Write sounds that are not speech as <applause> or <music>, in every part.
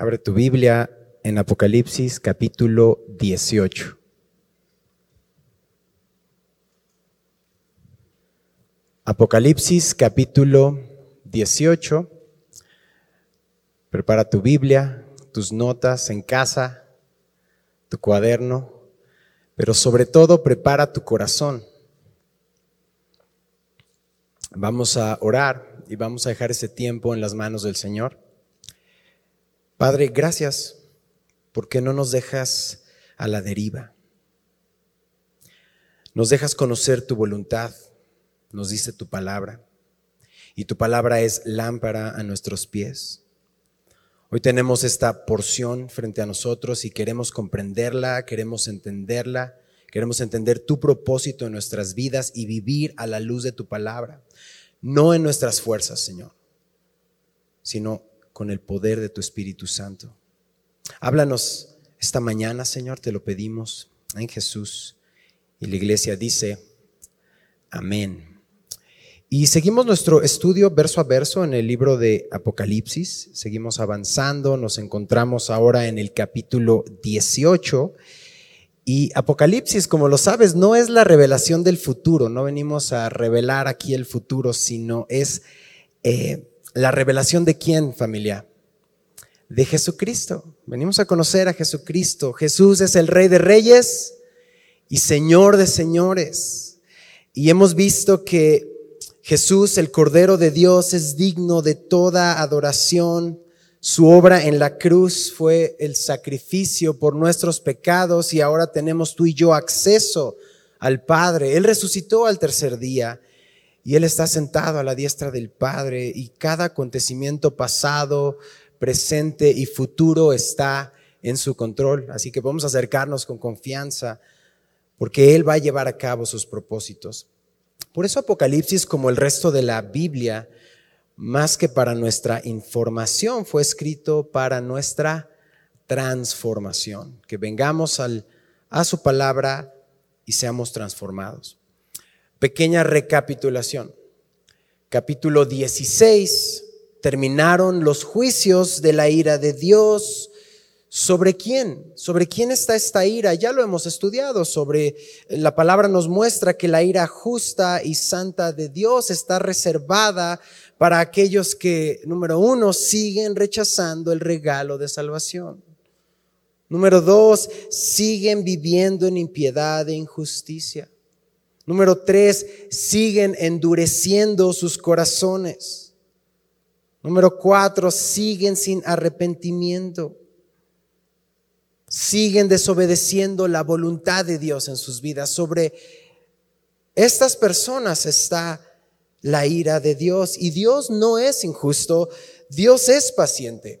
Abre tu Biblia en Apocalipsis capítulo 18. Apocalipsis capítulo 18. Prepara tu Biblia, tus notas en casa, tu cuaderno, pero sobre todo prepara tu corazón. Vamos a orar y vamos a dejar ese tiempo en las manos del Señor. Padre, gracias porque no nos dejas a la deriva. Nos dejas conocer tu voluntad, nos dice tu palabra, y tu palabra es lámpara a nuestros pies. Hoy tenemos esta porción frente a nosotros y queremos comprenderla, queremos entenderla, queremos entender tu propósito en nuestras vidas y vivir a la luz de tu palabra, no en nuestras fuerzas, Señor, sino con el poder de tu Espíritu Santo. Háblanos esta mañana, Señor, te lo pedimos en Jesús. Y la iglesia dice, amén. Y seguimos nuestro estudio verso a verso en el libro de Apocalipsis. Seguimos avanzando, nos encontramos ahora en el capítulo 18. Y Apocalipsis, como lo sabes, no es la revelación del futuro, no venimos a revelar aquí el futuro, sino es eh, la revelación de quién, familia? De Jesucristo. Venimos a conocer a Jesucristo. Jesús es el Rey de Reyes y Señor de Señores. Y hemos visto que Jesús, el Cordero de Dios, es digno de toda adoración. Su obra en la cruz fue el sacrificio por nuestros pecados y ahora tenemos tú y yo acceso al Padre. Él resucitó al tercer día y Él está sentado a la diestra del Padre y cada acontecimiento pasado, presente y futuro está en su control. Así que podemos acercarnos con confianza porque Él va a llevar a cabo sus propósitos. Por eso Apocalipsis, como el resto de la Biblia, más que para nuestra información, fue escrito para nuestra transformación, que vengamos al, a su palabra y seamos transformados. Pequeña recapitulación. Capítulo 16, terminaron los juicios de la ira de Dios. ¿Sobre quién? ¿Sobre quién está esta ira? Ya lo hemos estudiado. Sobre la palabra nos muestra que la ira justa y santa de Dios está reservada para aquellos que, número uno, siguen rechazando el regalo de salvación. Número dos, siguen viviendo en impiedad e injusticia. Número tres, siguen endureciendo sus corazones. Número cuatro, siguen sin arrepentimiento. Siguen desobedeciendo la voluntad de Dios en sus vidas. Sobre estas personas está la ira de Dios. Y Dios no es injusto, Dios es paciente.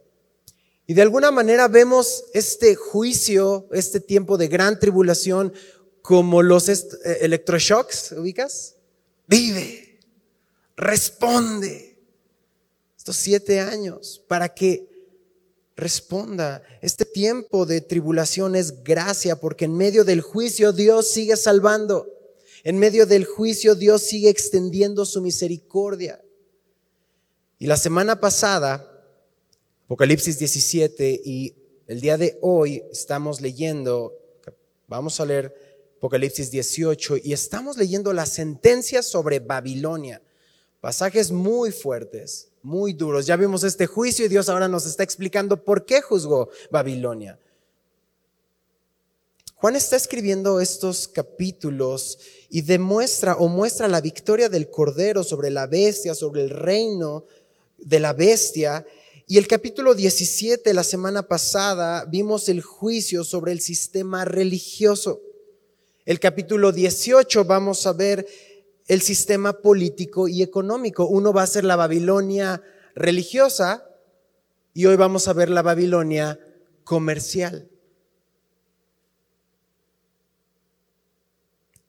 Y de alguna manera vemos este juicio, este tiempo de gran tribulación, como los eh, electroshocks, ¿ubicas? Vive, responde. Estos siete años para que responda. Este tiempo de tribulación es gracia porque en medio del juicio Dios sigue salvando. En medio del juicio Dios sigue extendiendo su misericordia. Y la semana pasada, Apocalipsis 17 y el día de hoy estamos leyendo, vamos a leer Apocalipsis 18, y estamos leyendo la sentencia sobre Babilonia. Pasajes muy fuertes, muy duros. Ya vimos este juicio y Dios ahora nos está explicando por qué juzgó Babilonia. Juan está escribiendo estos capítulos y demuestra o muestra la victoria del Cordero sobre la bestia, sobre el reino de la bestia. Y el capítulo 17, la semana pasada, vimos el juicio sobre el sistema religioso. El capítulo 18 vamos a ver el sistema político y económico. Uno va a ser la Babilonia religiosa y hoy vamos a ver la Babilonia comercial.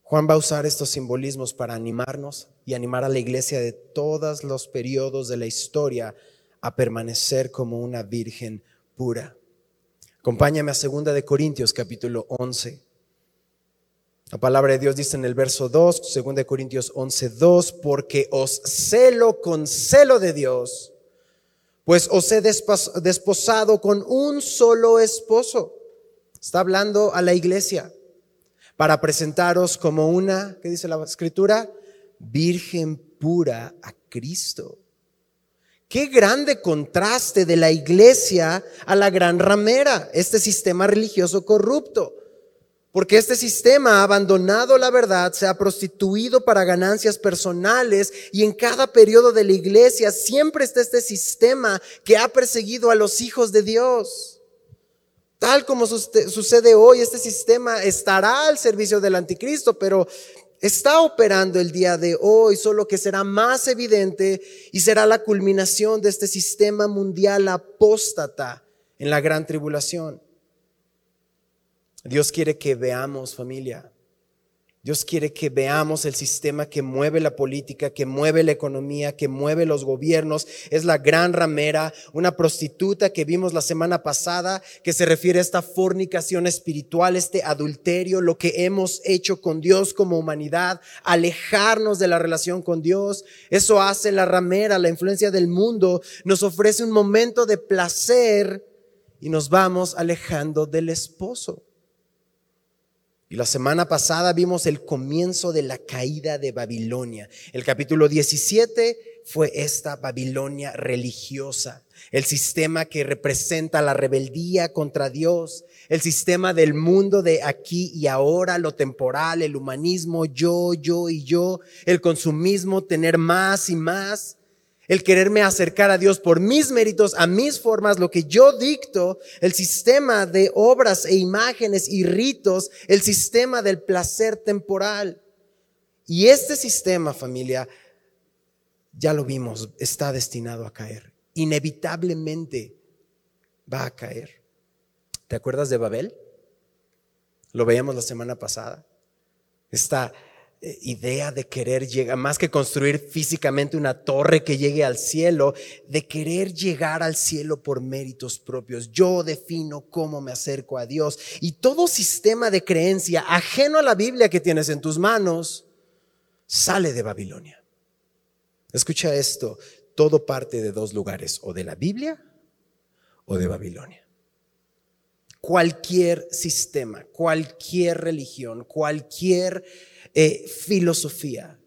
Juan va a usar estos simbolismos para animarnos y animar a la iglesia de todos los periodos de la historia a permanecer como una virgen pura. Acompáñame a 2 de Corintios capítulo 11. La palabra de Dios dice en el verso 2, 2 Corintios 11, 2, porque os celo con celo de Dios, pues os he desposado con un solo esposo. Está hablando a la iglesia para presentaros como una, ¿qué dice la escritura? Virgen pura a Cristo. Qué grande contraste de la iglesia a la gran ramera, este sistema religioso corrupto. Porque este sistema ha abandonado la verdad, se ha prostituido para ganancias personales y en cada periodo de la iglesia siempre está este sistema que ha perseguido a los hijos de Dios. Tal como sucede hoy, este sistema estará al servicio del anticristo, pero está operando el día de hoy, solo que será más evidente y será la culminación de este sistema mundial apóstata en la gran tribulación. Dios quiere que veamos familia, Dios quiere que veamos el sistema que mueve la política, que mueve la economía, que mueve los gobiernos. Es la gran ramera, una prostituta que vimos la semana pasada, que se refiere a esta fornicación espiritual, este adulterio, lo que hemos hecho con Dios como humanidad, alejarnos de la relación con Dios. Eso hace la ramera, la influencia del mundo. Nos ofrece un momento de placer y nos vamos alejando del esposo. Y la semana pasada vimos el comienzo de la caída de Babilonia. El capítulo 17 fue esta Babilonia religiosa, el sistema que representa la rebeldía contra Dios, el sistema del mundo de aquí y ahora, lo temporal, el humanismo, yo, yo y yo, el consumismo, tener más y más el quererme acercar a Dios por mis méritos, a mis formas, lo que yo dicto, el sistema de obras e imágenes y ritos, el sistema del placer temporal. Y este sistema, familia, ya lo vimos, está destinado a caer. Inevitablemente va a caer. ¿Te acuerdas de Babel? Lo veíamos la semana pasada. Está idea de querer llegar, más que construir físicamente una torre que llegue al cielo, de querer llegar al cielo por méritos propios. Yo defino cómo me acerco a Dios. Y todo sistema de creencia ajeno a la Biblia que tienes en tus manos sale de Babilonia. Escucha esto, todo parte de dos lugares, o de la Biblia o de Babilonia. Cualquier sistema, cualquier religión, cualquier eh, filosofía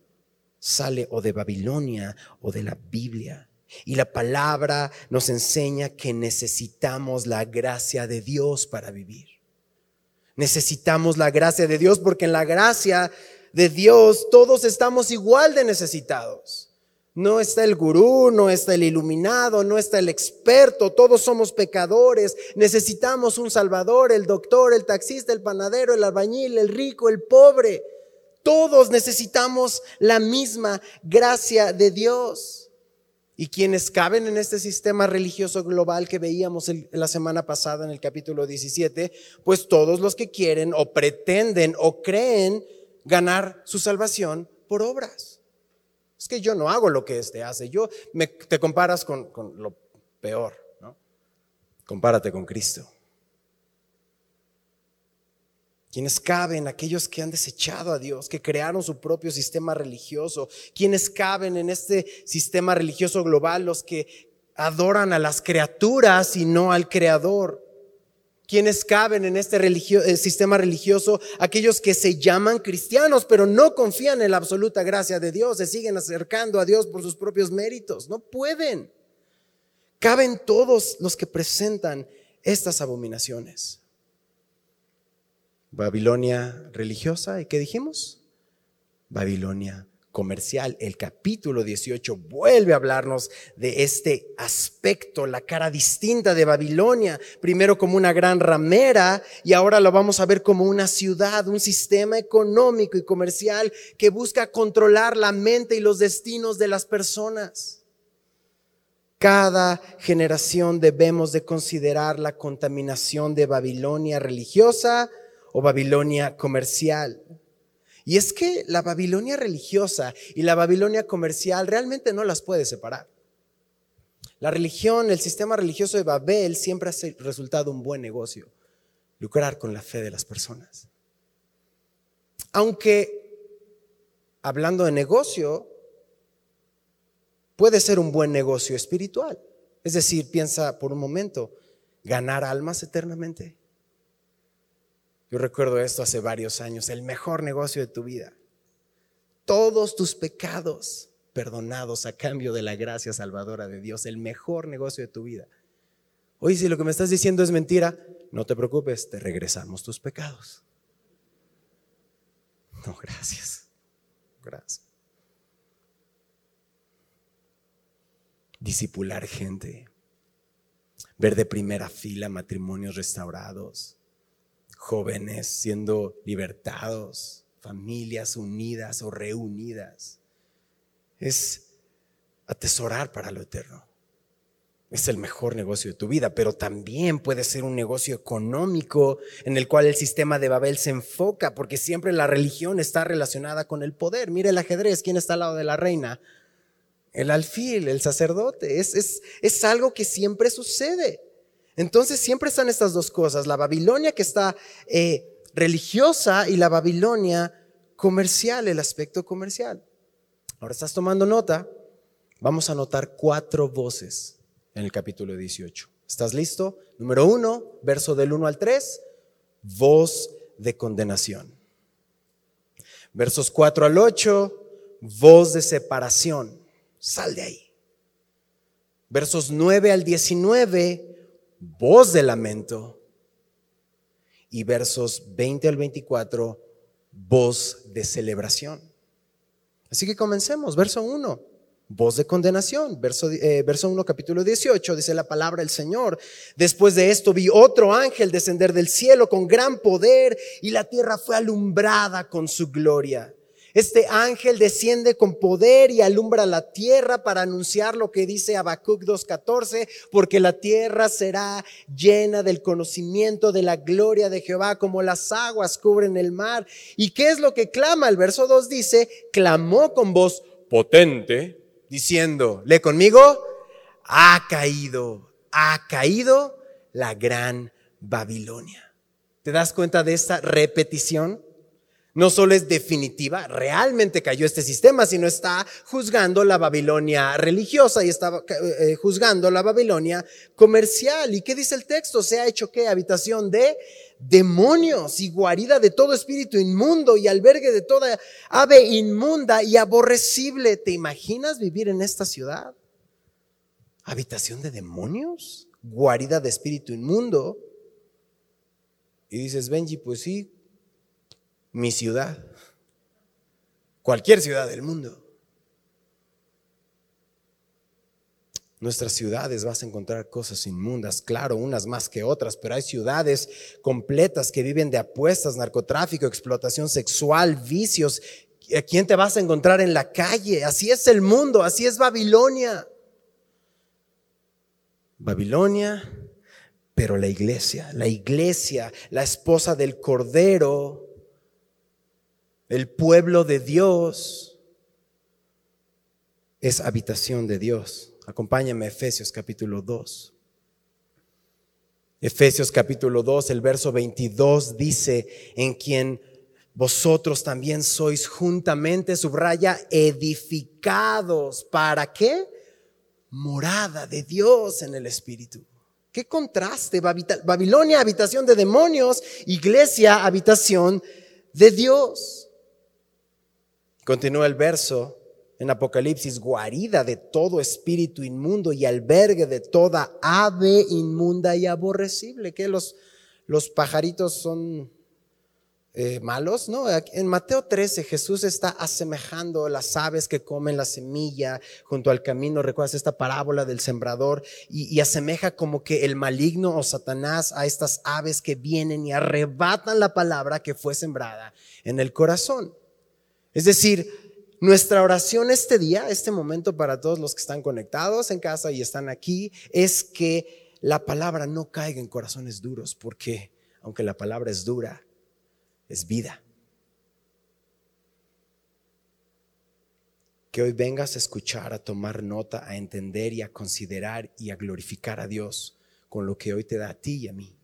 sale o de Babilonia o de la Biblia. Y la palabra nos enseña que necesitamos la gracia de Dios para vivir. Necesitamos la gracia de Dios porque en la gracia de Dios todos estamos igual de necesitados. No está el gurú, no está el iluminado, no está el experto, todos somos pecadores, necesitamos un salvador, el doctor, el taxista, el panadero, el albañil, el rico, el pobre. Todos necesitamos la misma gracia de Dios. Y quienes caben en este sistema religioso global que veíamos la semana pasada en el capítulo 17, pues todos los que quieren o pretenden o creen ganar su salvación por obras. Es que yo no hago lo que este hace, yo me, te comparas con, con lo peor, ¿no? Compárate con Cristo quienes caben, aquellos que han desechado a Dios, que crearon su propio sistema religioso, quienes caben en este sistema religioso global, los que adoran a las criaturas y no al Creador. Quienes caben en este eh, sistema religioso, aquellos que se llaman cristianos, pero no confían en la absoluta gracia de Dios, se siguen acercando a Dios por sus propios méritos. No pueden. Caben todos los que presentan estas abominaciones. Babilonia religiosa, ¿y qué dijimos? Babilonia comercial. El capítulo 18 vuelve a hablarnos de este aspecto, la cara distinta de Babilonia, primero como una gran ramera y ahora lo vamos a ver como una ciudad, un sistema económico y comercial que busca controlar la mente y los destinos de las personas. Cada generación debemos de considerar la contaminación de Babilonia religiosa, o Babilonia comercial. Y es que la Babilonia religiosa y la Babilonia comercial realmente no las puede separar. La religión, el sistema religioso de Babel siempre ha resultado un buen negocio, lucrar con la fe de las personas. Aunque, hablando de negocio, puede ser un buen negocio espiritual. Es decir, piensa por un momento, ganar almas eternamente. Yo recuerdo esto hace varios años, el mejor negocio de tu vida. Todos tus pecados perdonados a cambio de la gracia salvadora de Dios, el mejor negocio de tu vida. Oye, si lo que me estás diciendo es mentira, no te preocupes, te regresamos tus pecados. No, gracias. Gracias. Discipular gente. Ver de primera fila matrimonios restaurados. Jóvenes siendo libertados. Familias unidas o reunidas. Es atesorar para lo eterno es el mejor negocio de tu vida, pero también puede ser un negocio económico en el cual el sistema de Babel se enfoca, porque siempre la religión está relacionada con el poder. Mire el ajedrez, ¿quién está al lado de la reina? El alfil, el sacerdote. Es, es, es algo que siempre sucede. Entonces siempre están estas dos cosas, la Babilonia que está eh, religiosa y la Babilonia comercial, el aspecto comercial. Ahora estás tomando nota, vamos a notar cuatro voces en el capítulo 18. ¿Estás listo? Número uno, verso del 1 al 3, voz de condenación. Versos 4 al 8, voz de separación. Sal de ahí. Versos 9 al 19, voz de lamento. Y versos 20 al 24, voz de celebración. Así que comencemos. Verso 1 voz de condenación. Verso, eh, verso 1, capítulo 18, dice la palabra del Señor. Después de esto vi otro ángel descender del cielo con gran poder y la tierra fue alumbrada con su gloria. Este ángel desciende con poder y alumbra la tierra para anunciar lo que dice Habacuc 2.14, porque la tierra será llena del conocimiento de la gloria de Jehová como las aguas cubren el mar. ¿Y qué es lo que clama? El verso 2 dice, clamó con voz potente diciendo, lee conmigo, ha caído, ha caído la gran Babilonia. ¿Te das cuenta de esta repetición? No solo es definitiva, realmente cayó este sistema, sino está juzgando la Babilonia religiosa y está eh, juzgando la Babilonia comercial. ¿Y qué dice el texto? Se ha hecho qué? Habitación de demonios y guarida de todo espíritu inmundo y albergue de toda ave inmunda y aborrecible. ¿Te imaginas vivir en esta ciudad? ¿Habitación de demonios? ¿Guarida de espíritu inmundo? Y dices, Benji, pues sí, mi ciudad, cualquier ciudad del mundo. nuestras ciudades vas a encontrar cosas inmundas, claro, unas más que otras, pero hay ciudades completas que viven de apuestas, narcotráfico, explotación sexual, vicios. ¿A quién te vas a encontrar en la calle? Así es el mundo, así es Babilonia. Babilonia, pero la iglesia, la iglesia, la esposa del Cordero, el pueblo de Dios, es habitación de Dios. Acompáñame a Efesios capítulo 2. Efesios capítulo 2, el verso 22 dice, en quien vosotros también sois juntamente, subraya, edificados. ¿Para qué? Morada de Dios en el Espíritu. Qué contraste. Babilonia, habitación de demonios, iglesia, habitación de Dios. Continúa el verso en Apocalipsis, guarida de todo espíritu inmundo y albergue de toda ave inmunda y aborrecible. Que los, los pajaritos son eh, malos, ¿no? En Mateo 13 Jesús está asemejando las aves que comen la semilla junto al camino. ¿Recuerdas esta parábola del sembrador? Y, y asemeja como que el maligno o Satanás a estas aves que vienen y arrebatan la palabra que fue sembrada en el corazón. Es decir, nuestra oración este día, este momento para todos los que están conectados en casa y están aquí, es que la palabra no caiga en corazones duros, porque aunque la palabra es dura, es vida. Que hoy vengas a escuchar, a tomar nota, a entender y a considerar y a glorificar a Dios con lo que hoy te da a ti y a mí.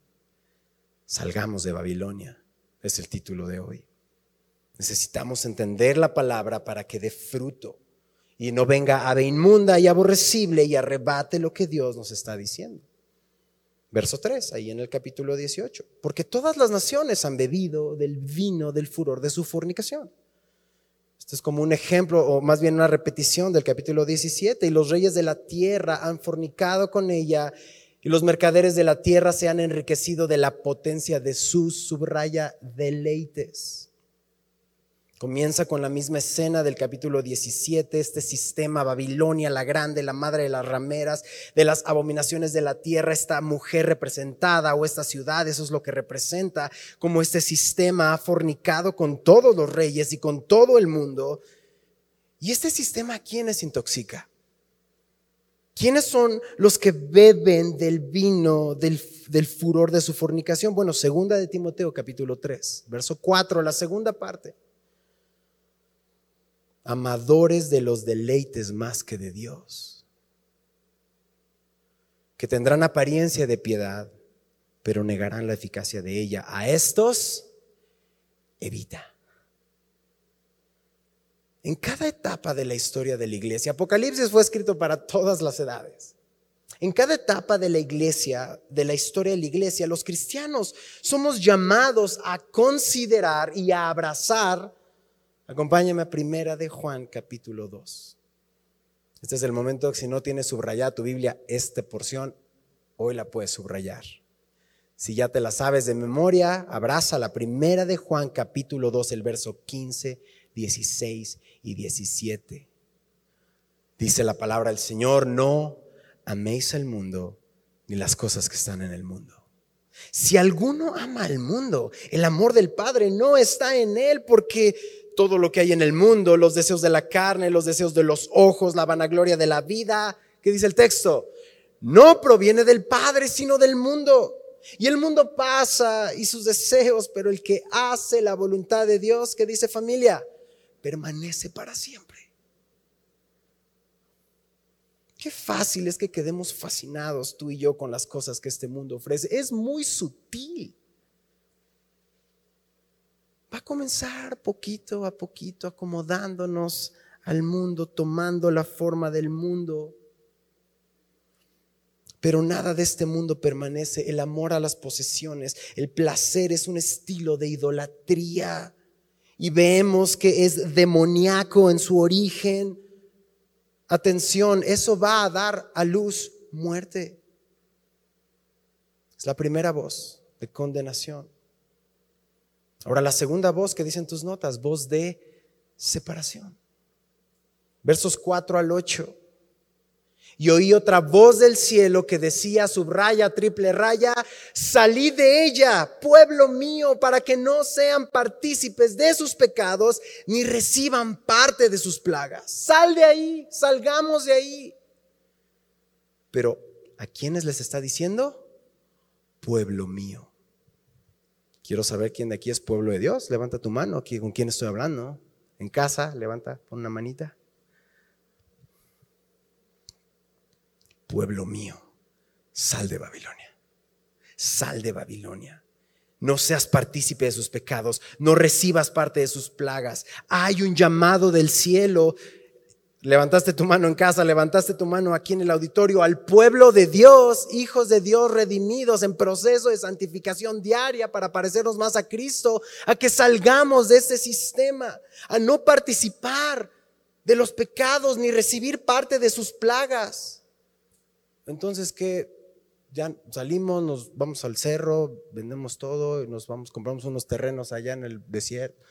Salgamos de Babilonia, es el título de hoy. Necesitamos entender la palabra para que dé fruto y no venga ave inmunda y aborrecible y arrebate lo que Dios nos está diciendo. Verso 3, ahí en el capítulo 18. Porque todas las naciones han bebido del vino del furor de su fornicación. Esto es como un ejemplo, o más bien una repetición del capítulo 17. Y los reyes de la tierra han fornicado con ella, y los mercaderes de la tierra se han enriquecido de la potencia de sus, subraya, deleites. Comienza con la misma escena del capítulo 17, este sistema, Babilonia la grande, la madre de las rameras, de las abominaciones de la tierra, esta mujer representada o esta ciudad, eso es lo que representa, como este sistema ha fornicado con todos los reyes y con todo el mundo. ¿Y este sistema quiénes intoxica? ¿Quiénes son los que beben del vino, del, del, furor de su fornicación? Bueno, segunda de Timoteo capítulo 3, verso 4, la segunda parte amadores de los deleites más que de Dios, que tendrán apariencia de piedad, pero negarán la eficacia de ella. A estos, evita. En cada etapa de la historia de la iglesia, Apocalipsis fue escrito para todas las edades. En cada etapa de la iglesia, de la historia de la iglesia, los cristianos somos llamados a considerar y a abrazar Acompáñame a primera de Juan capítulo 2. Este es el momento que si no tienes subrayada tu Biblia, esta porción, hoy la puedes subrayar. Si ya te la sabes de memoria, abraza la primera de Juan capítulo 2, el verso 15, 16 y 17. Dice la palabra del Señor, no améis al mundo ni las cosas que están en el mundo. Si alguno ama al mundo, el amor del Padre no está en él porque todo lo que hay en el mundo, los deseos de la carne, los deseos de los ojos, la vanagloria de la vida. ¿Qué dice el texto? No proviene del Padre, sino del mundo. Y el mundo pasa y sus deseos, pero el que hace la voluntad de Dios, que dice familia, permanece para siempre. Qué fácil es que quedemos fascinados tú y yo con las cosas que este mundo ofrece. Es muy sutil va a comenzar poquito a poquito acomodándonos al mundo, tomando la forma del mundo. Pero nada de este mundo permanece. El amor a las posesiones, el placer es un estilo de idolatría. Y vemos que es demoníaco en su origen. Atención, eso va a dar a luz muerte. Es la primera voz de condenación. Ahora la segunda voz que dicen tus notas, voz de separación. Versos 4 al 8. Y oí otra voz del cielo que decía, subraya, triple raya, salí de ella, pueblo mío, para que no sean partícipes de sus pecados, ni reciban parte de sus plagas. Sal de ahí, salgamos de ahí. Pero, ¿a quiénes les está diciendo? Pueblo mío. Quiero saber quién de aquí es pueblo de Dios. Levanta tu mano. ¿Con quién estoy hablando? En casa, levanta, pon una manita. Pueblo mío, sal de Babilonia. Sal de Babilonia. No seas partícipe de sus pecados, no recibas parte de sus plagas. Hay un llamado del cielo Levantaste tu mano en casa, levantaste tu mano aquí en el auditorio al pueblo de Dios, hijos de Dios redimidos en proceso de santificación diaria para parecernos más a Cristo, a que salgamos de ese sistema, a no participar de los pecados ni recibir parte de sus plagas. Entonces, ¿qué? Ya salimos, nos vamos al cerro, vendemos todo y nos vamos, compramos unos terrenos allá en el desierto.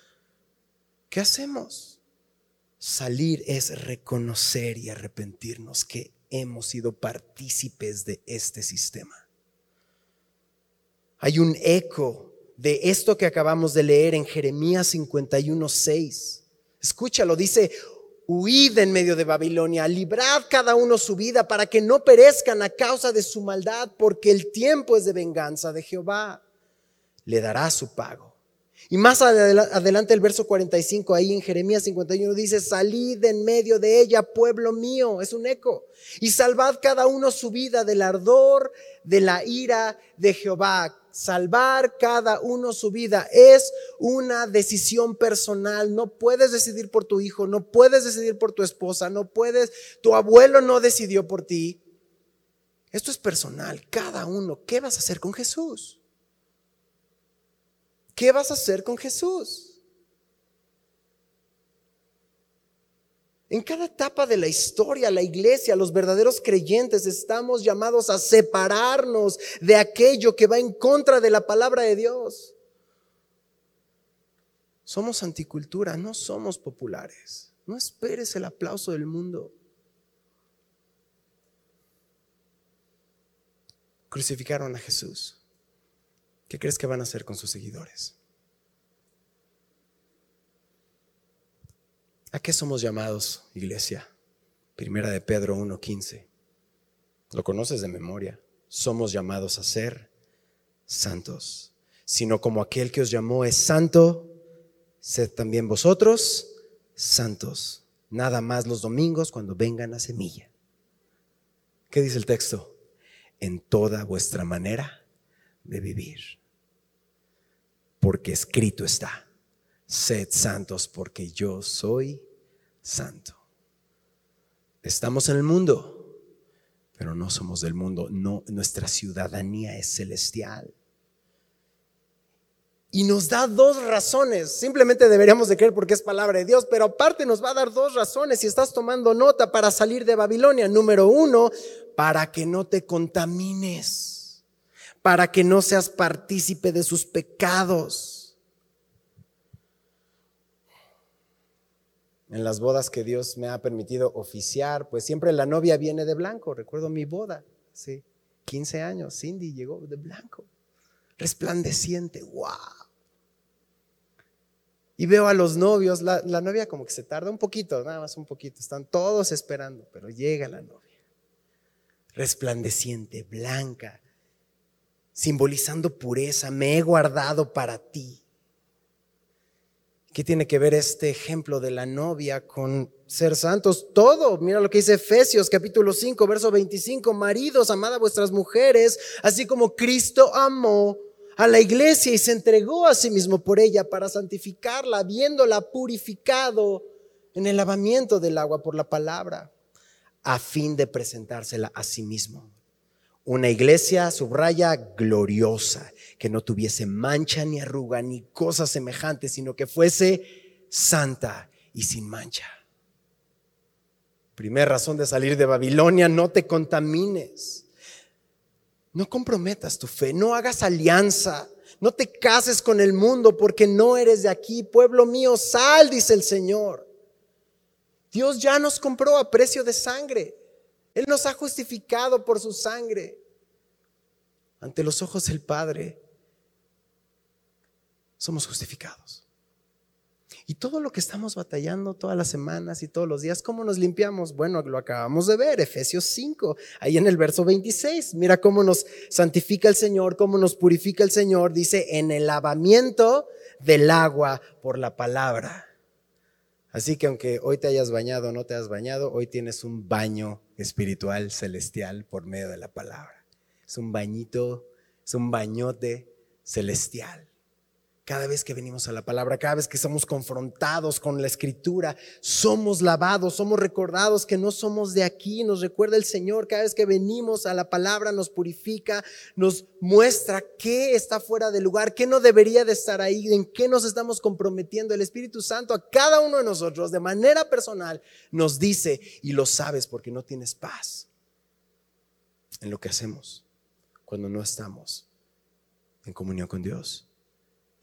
¿Qué hacemos? Salir es reconocer y arrepentirnos que hemos sido partícipes de este sistema. Hay un eco de esto que acabamos de leer en Jeremías 51:6. Escúchalo, dice, huid en medio de Babilonia, librad cada uno su vida para que no perezcan a causa de su maldad, porque el tiempo es de venganza de Jehová. Le dará su pago Y más adelante el verso 45, ahí en Jeremías 51 dice, salid en medio de ella, pueblo mío, es un eco, y salvad cada uno su vida del ardor de la ira de Jehová. Salvar cada uno su vida es una decisión personal. No puedes decidir por tu hijo, no puedes decidir por tu esposa, no puedes, tu abuelo no decidió por ti. Esto es personal, cada uno. ¿Qué vas a hacer con Jesús? ¿Qué vas a hacer con Jesús? En cada etapa de la historia, la iglesia, los verdaderos creyentes estamos llamados a separarnos de aquello que va en contra de la palabra de Dios. Somos anticultura, no somos populares. No esperes el aplauso del mundo. Crucificaron a Jesús. ¿Qué crees que van a hacer con sus seguidores? ¿A qué somos llamados, iglesia? Primera de Pedro 1.15. Lo conoces de memoria. Somos llamados a ser santos. Sino como aquel que os llamó es santo, sed también vosotros santos. Nada más los domingos cuando vengan a semilla. ¿Qué dice el texto? En toda vuestra manera de vivir porque escrito está, sed santos porque yo soy santo. Estamos en el mundo, pero no somos del mundo, no, nuestra ciudadanía es celestial. Y nos da dos razones. Simplemente deberíamos de creer porque es palabra de Dios, pero aparte nos va a dar dos razones si estás tomando nota para salir de Babilonia. Número uno, para que no te contamines para que no seas partícipe de sus pecados. En las bodas que Dios me ha permitido oficiar, pues siempre la novia viene de blanco. Recuerdo mi boda, sí, 15 años, Cindy llegó de blanco, resplandeciente, wow. Y veo a los novios, la, la novia como que se tarda un poquito, nada más un poquito, están todos esperando, pero llega la novia, resplandeciente, blanca, simbolizando pureza, me he guardado para ti. ¿Qué tiene que ver este ejemplo de la novia con ser santos? Todo. Mira lo que dice Efesios capítulo 5, verso 25. Maridos, amad a vuestras mujeres, así como Cristo amó a la iglesia y se entregó a sí mismo por ella para santificarla, habiéndola purificado en el lavamiento del agua por la palabra, a fin de presentársela a sí mismo una iglesia, subraya, gloriosa, que no tuviese mancha ni arruga ni cosa semejante, sino que fuese santa y sin mancha. Primera razón de salir de Babilonia, no te contamines. No comprometas tu fe, no hagas alianza, no te cases con el mundo porque no eres de aquí. Pueblo mío, sal, dice el Señor. Dios ya nos compró a precio de sangre. Él nos ha justificado por su sangre ante los ojos del Padre. Somos justificados. Y todo lo que estamos batallando todas las semanas y todos los días, ¿cómo nos limpiamos? Bueno, lo acabamos de ver, Efesios 5, ahí en el verso 26. Mira cómo nos santifica el Señor, cómo nos purifica el Señor. Dice, en el lavamiento del agua por la palabra. Así que aunque hoy te hayas bañado o no te has bañado, hoy tienes un baño espiritual celestial por medio de la palabra. Es un bañito, es un bañote celestial. Cada vez que venimos a la palabra, cada vez que somos confrontados con la escritura, somos lavados, somos recordados que no somos de aquí, nos recuerda el Señor. Cada vez que venimos a la palabra nos purifica, nos muestra qué está fuera de lugar, qué no debería de estar ahí, en qué nos estamos comprometiendo. El Espíritu Santo a cada uno de nosotros de manera personal nos dice, y lo sabes porque no tienes paz en lo que hacemos cuando no estamos en comunión con Dios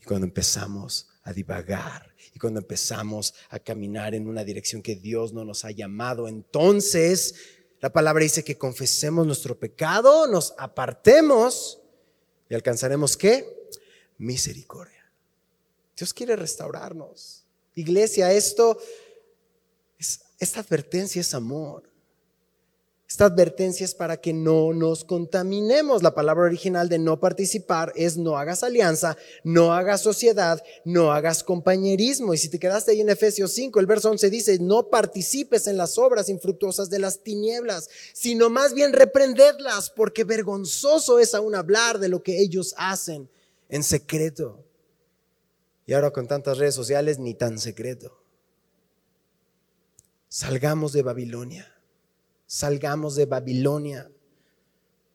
cuando empezamos a divagar y cuando empezamos a caminar en una dirección que Dios no nos ha llamado, entonces la palabra dice que confesemos nuestro pecado, nos apartemos y alcanzaremos qué? Misericordia. Dios quiere restaurarnos. Iglesia, esto, esta advertencia es amor. Esta advertencia es para que no nos contaminemos. La palabra original de no participar es no hagas alianza, no hagas sociedad, no hagas compañerismo. Y si te quedaste ahí en Efesios 5, el verso 11 dice, no participes en las obras infructuosas de las tinieblas, sino más bien reprenderlas, porque vergonzoso es aún hablar de lo que ellos hacen en secreto. Y ahora con tantas redes sociales, ni tan secreto. Salgamos de Babilonia salgamos de Babilonia.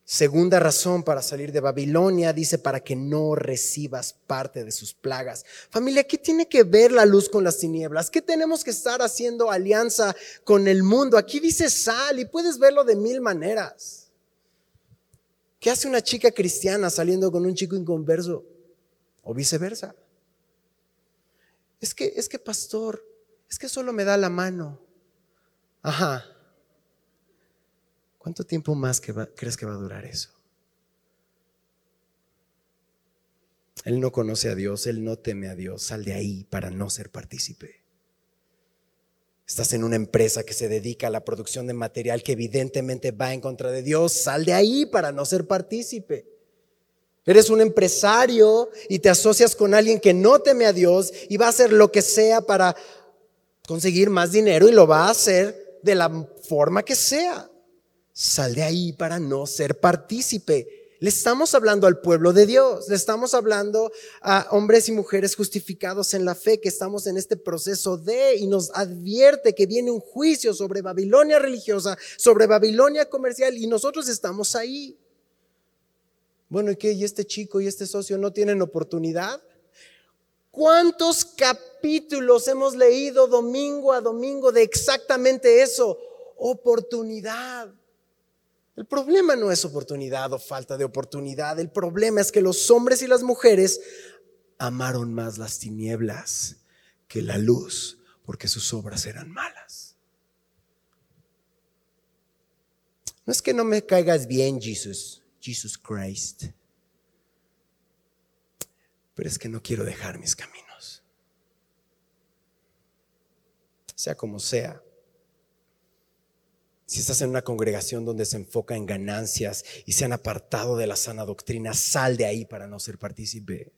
Segunda razón para salir de Babilonia, dice, para que no recibas parte de sus plagas. Familia, ¿qué tiene que ver la luz con las tinieblas? ¿Qué tenemos que estar haciendo alianza con el mundo? Aquí dice sal y puedes verlo de mil maneras. ¿Qué hace una chica cristiana saliendo con un chico inconverso? O viceversa. Es que, es que, pastor, es que solo me da la mano. Ajá. ¿Cuánto tiempo más crees que va a durar eso? Él no conoce a Dios, él no teme a Dios. Sal de ahí para no ser partícipe. Estás en una empresa que se dedica a la producción de material que evidentemente va en contra de Dios. Sal de ahí para no ser partícipe. Eres un empresario y te asocias con alguien que no teme a Dios y va a hacer lo que sea para conseguir más dinero y lo va a hacer de la forma que sea. Sal de ahí para no ser partícipe. Le estamos hablando al pueblo de Dios, le estamos hablando a hombres y mujeres justificados en la fe, que estamos en este proceso de, y nos advierte que viene un juicio sobre Babilonia religiosa, sobre Babilonia comercial, y nosotros estamos ahí. Bueno, ¿y qué? ¿Y este chico y este socio no tienen oportunidad? ¿Cuántos capítulos hemos leído domingo a domingo de exactamente eso? Oportunidad. El problema no es oportunidad o falta de oportunidad, el problema es que los hombres y las mujeres amaron más las tinieblas que la luz porque sus obras eran malas. No es que no me caigas bien, Jesús, Jesus Christ, pero es que no quiero dejar mis caminos. Sea como sea si estás en una congregación donde se enfoca en ganancias y se han apartado de la sana doctrina, sal de ahí para no ser partícipe.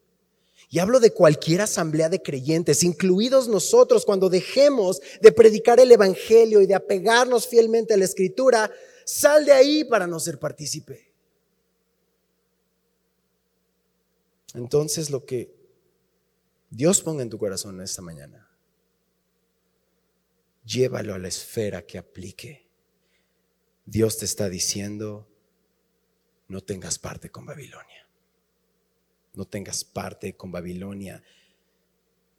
Y hablo de cualquier asamblea de creyentes, incluidos nosotros, cuando dejemos de predicar el Evangelio y de apegarnos fielmente a la Escritura, sal de ahí para no ser partícipe. Entonces lo que Dios ponga en tu corazón esta mañana, llévalo a la esfera que aplique Dios te está diciendo, no tengas parte con Babilonia. No tengas parte con Babilonia.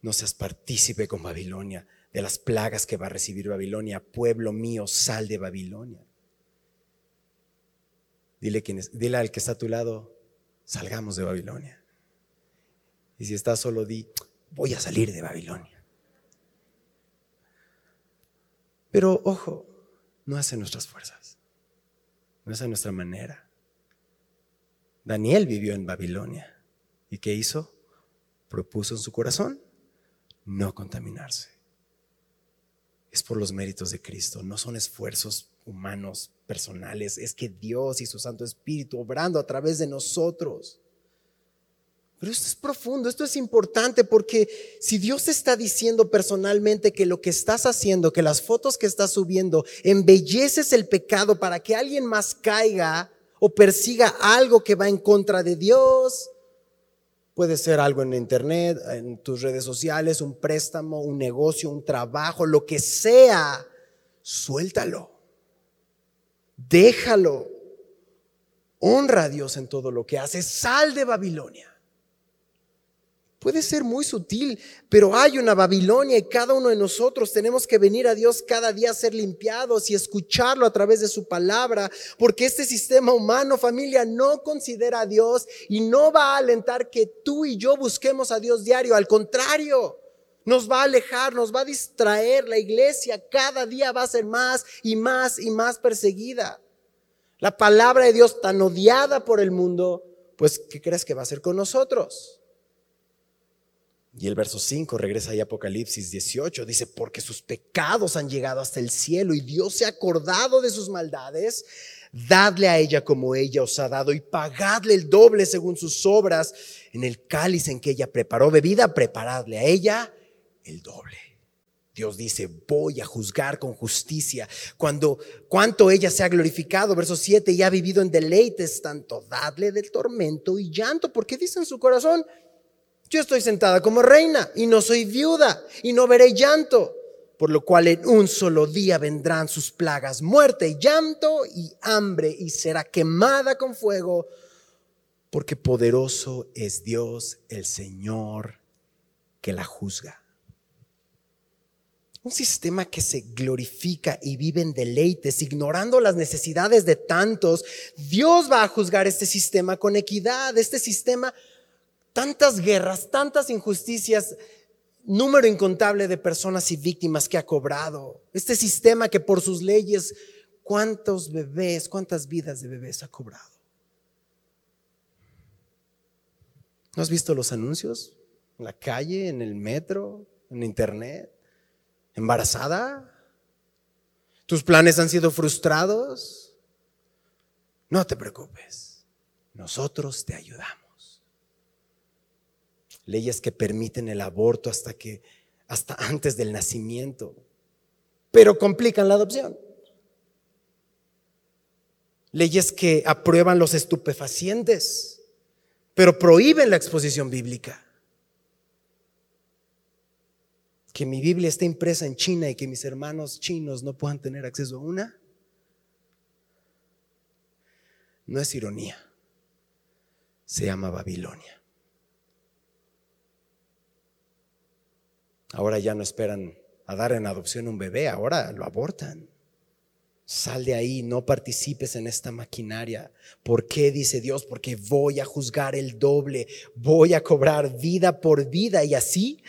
No seas partícipe con Babilonia de las plagas que va a recibir Babilonia. Pueblo mío, sal de Babilonia. Dile, es, dile al que está a tu lado, salgamos de Babilonia. Y si estás solo, di, voy a salir de Babilonia. Pero ojo, no hace nuestras fuerzas. No es a nuestra manera. Daniel vivió en Babilonia. ¿Y qué hizo? Propuso en su corazón no contaminarse. Es por los méritos de Cristo, no son esfuerzos humanos, personales, es que Dios y su Santo Espíritu obrando a través de nosotros. Pero esto es profundo, esto es importante porque si Dios está diciendo personalmente que lo que estás haciendo, que las fotos que estás subiendo, embelleces el pecado para que alguien más caiga o persiga algo que va en contra de Dios, puede ser algo en internet, en tus redes sociales, un préstamo, un negocio, un trabajo, lo que sea, suéltalo, déjalo, honra a Dios en todo lo que haces, sal de Babilonia. Puede ser muy sutil, pero hay una Babilonia y cada uno de nosotros tenemos que venir a Dios cada día a ser limpiados y escucharlo a través de su palabra, porque este sistema humano, familia, no considera a Dios y no va a alentar que tú y yo busquemos a Dios diario. Al contrario, nos va a alejar, nos va a distraer. La iglesia cada día va a ser más y más y más perseguida. La palabra de Dios tan odiada por el mundo, pues, ¿qué crees que va a hacer con nosotros? Y el verso 5 regresa ahí Apocalipsis 18, dice, porque sus pecados han llegado hasta el cielo y Dios se ha acordado de sus maldades, dadle a ella como ella os ha dado y pagadle el doble según sus obras en el cáliz en que ella preparó bebida, preparadle a ella el doble. Dios dice, voy a juzgar con justicia. Cuando cuanto ella se ha glorificado, verso 7, y ha vivido en deleites, tanto dadle del tormento y llanto, porque dice en su corazón, yo estoy sentada como reina y no soy viuda y no veré llanto, por lo cual en un solo día vendrán sus plagas, muerte llanto y hambre, y será quemada con fuego, porque poderoso es Dios el Señor que la juzga. Un sistema que se glorifica y vive en deleites, ignorando las necesidades de tantos. Dios va a juzgar este sistema con equidad, este sistema, tantas guerras, tantas injusticias, número incontable de personas y víctimas que ha cobrado. Este sistema que por sus leyes, cuántos bebés, cuántas vidas de bebés ha cobrado. ¿No has visto los anuncios? En la calle, en el metro, en internet embarazada? ¿Tus planes han sido frustrados? No te preocupes, nosotros te ayudamos. Leyes que permiten el aborto hasta que hasta antes del nacimiento, pero complican la adopción. Leyes que aprueban los estupefacientes, pero prohíben la exposición bíblica que mi Biblia esté impresa en China y que mis hermanos chinos no puedan tener acceso a una? No es ironía, se llama Babilonia. Ahora ya no esperan a dar en adopción un bebé, ahora lo abortan. Sal de ahí, no participes en esta maquinaria. ¿Por qué? Dice Dios, porque voy a juzgar el doble, voy a cobrar vida por vida y así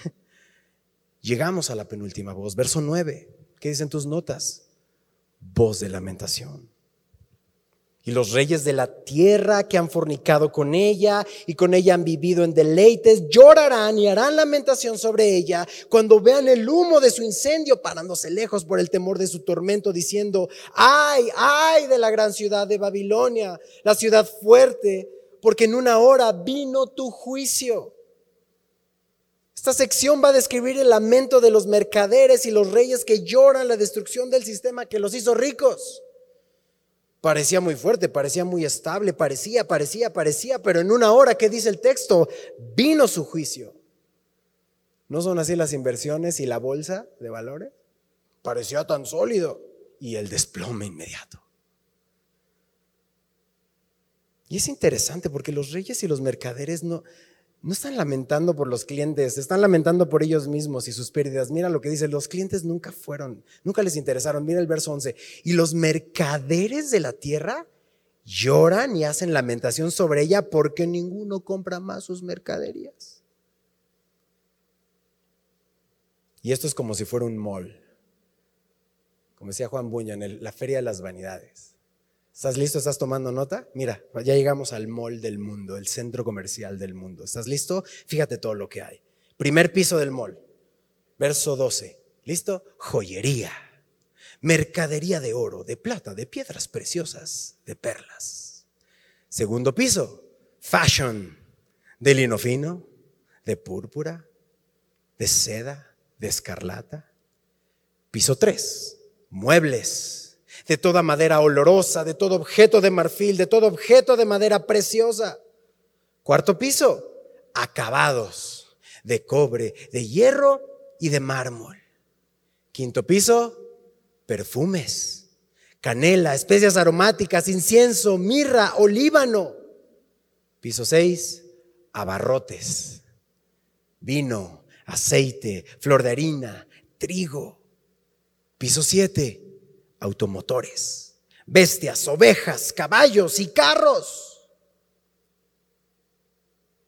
Llegamos a la penúltima voz, verso 9. ¿Qué dicen tus notas? Voz de lamentación. Y los reyes de la tierra que han fornicado con ella y con ella han vivido en deleites, llorarán y harán lamentación sobre ella cuando vean el humo de su incendio parándose lejos por el temor de su tormento, diciendo, ay, ay de la gran ciudad de Babilonia, la ciudad fuerte, porque en una hora vino tu juicio. Esta sección va a describir el lamento de los mercaderes y los reyes que lloran la destrucción del sistema que los hizo ricos. Parecía muy fuerte, parecía muy estable, parecía, parecía, parecía, pero en una hora, ¿qué dice el texto? Vino su juicio. ¿No son así las inversiones y la bolsa de valores? Parecía tan sólido y el desplome inmediato. Y es interesante porque los reyes y los mercaderes no, no están lamentando por los clientes, están lamentando por ellos mismos y sus pérdidas. Mira lo que dice, los clientes nunca fueron, nunca les interesaron. Mira el verso 11. Y los mercaderes de la tierra lloran y hacen lamentación sobre ella porque ninguno compra más sus mercaderías. Y esto es como si fuera un mall, como decía Juan Buño en la Feria de las Vanidades. ¿Estás listo? ¿Estás tomando nota? Mira, ya llegamos al mall del mundo, el centro comercial del mundo. ¿Estás listo? Fíjate todo lo que hay. Primer piso del mall, verso 12. ¿Listo? Joyería, mercadería de oro, de plata, de piedras preciosas, de perlas. Segundo piso, fashion, de lino fino, de púrpura, de seda, de escarlata. Piso 3, muebles de toda madera olorosa, de todo objeto de marfil, de todo objeto de madera preciosa. Cuarto piso, acabados de cobre, de hierro y de mármol. Quinto piso, perfumes, canela, especias aromáticas, incienso, mirra, olíbano. Piso seis, abarrotes, vino, aceite, flor de harina, trigo. Piso siete, automotores, bestias, ovejas, caballos y carros.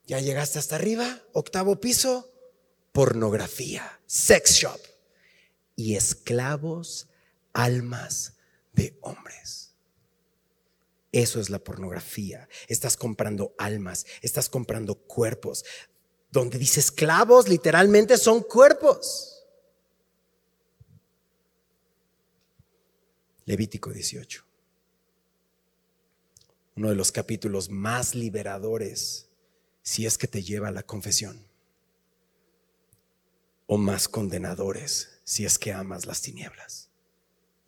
¿Ya llegaste hasta arriba? Octavo piso, pornografía, sex shop y esclavos, almas de hombres. Eso es la pornografía. Estás comprando almas, estás comprando cuerpos. donde dice esclavos, literalmente son cuerpos. Levítico 18. Uno de los capítulos más liberadores si es que te lleva a la confesión. O más condenadores si es que amas las tinieblas.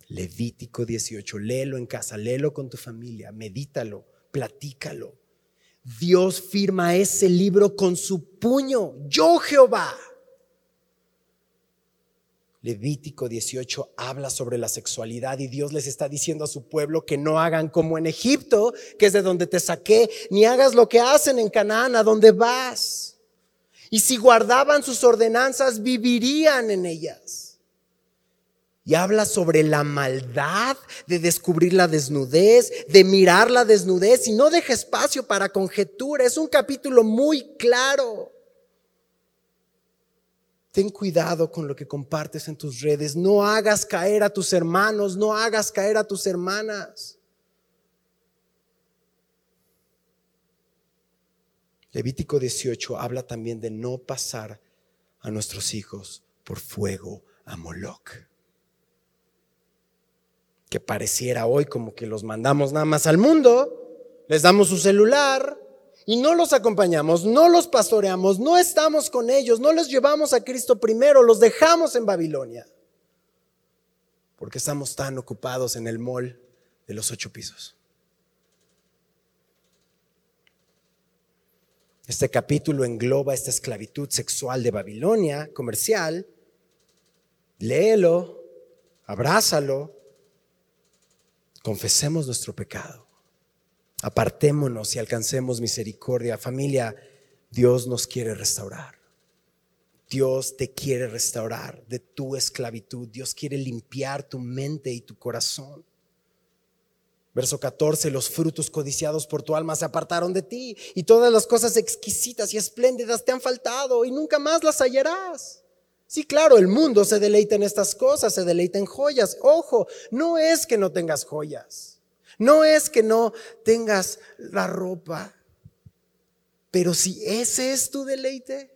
Levítico 18, léelo en casa, léelo con tu familia, medítalo, platícalo. Dios firma ese libro con su puño, yo Jehová. Levítico 18 habla sobre la sexualidad y Dios les está diciendo a su pueblo que no hagan como en Egipto, que es de donde te saqué, ni hagas lo que hacen en Canaán, a donde vas. Y si guardaban sus ordenanzas, vivirían en ellas. Y habla sobre la maldad de descubrir la desnudez, de mirar la desnudez y no deja espacio para conjetura. Es un capítulo muy claro. Ten cuidado con lo que compartes en tus redes. No hagas caer a tus hermanos, no hagas caer a tus hermanas. Levítico 18 habla también de no pasar a nuestros hijos por fuego a Moloch. Que pareciera hoy como que los mandamos nada más al mundo, les damos su celular, y no los acompañamos, no los pastoreamos, no estamos con ellos, no los llevamos a Cristo primero, los dejamos en Babilonia. Porque estamos tan ocupados en el mall de los ocho pisos. Este capítulo engloba esta esclavitud sexual de Babilonia, comercial. Léelo, abrázalo, confesemos nuestro pecado. Apartémonos y alcancemos misericordia. Familia, Dios nos quiere restaurar. Dios te quiere restaurar de tu esclavitud. Dios quiere limpiar tu mente y tu corazón. Verso 14, los frutos codiciados por tu alma se apartaron de ti y todas las cosas exquisitas y espléndidas te han faltado y nunca más las hallarás. Sí, claro, el mundo se deleita en estas cosas, se deleita en joyas. Ojo, no es que no tengas joyas. No es que no tengas la ropa, pero si ese es tu deleite,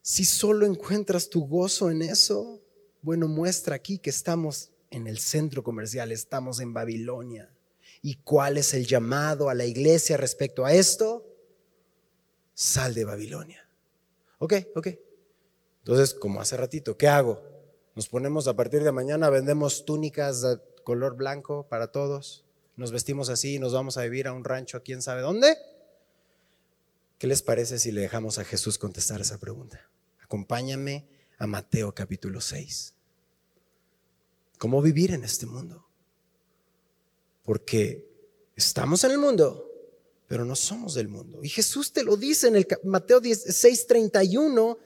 si solo encuentras tu gozo en eso, bueno, muestra aquí que estamos en el centro comercial, estamos en Babilonia. ¿Y cuál es el llamado a la iglesia respecto a esto? Sal de Babilonia. Ok, ok. Entonces, como hace ratito, ¿qué hago? Nos ponemos a partir de mañana, vendemos túnicas de color blanco para todos. Nos vestimos así y nos vamos a vivir a un rancho a quién sabe dónde. ¿Qué les parece si le dejamos a Jesús contestar esa pregunta? Acompáñame a Mateo capítulo 6. ¿Cómo vivir en este mundo? Porque estamos en el mundo, pero no somos del mundo. Y Jesús te lo dice en el Mateo 6:31,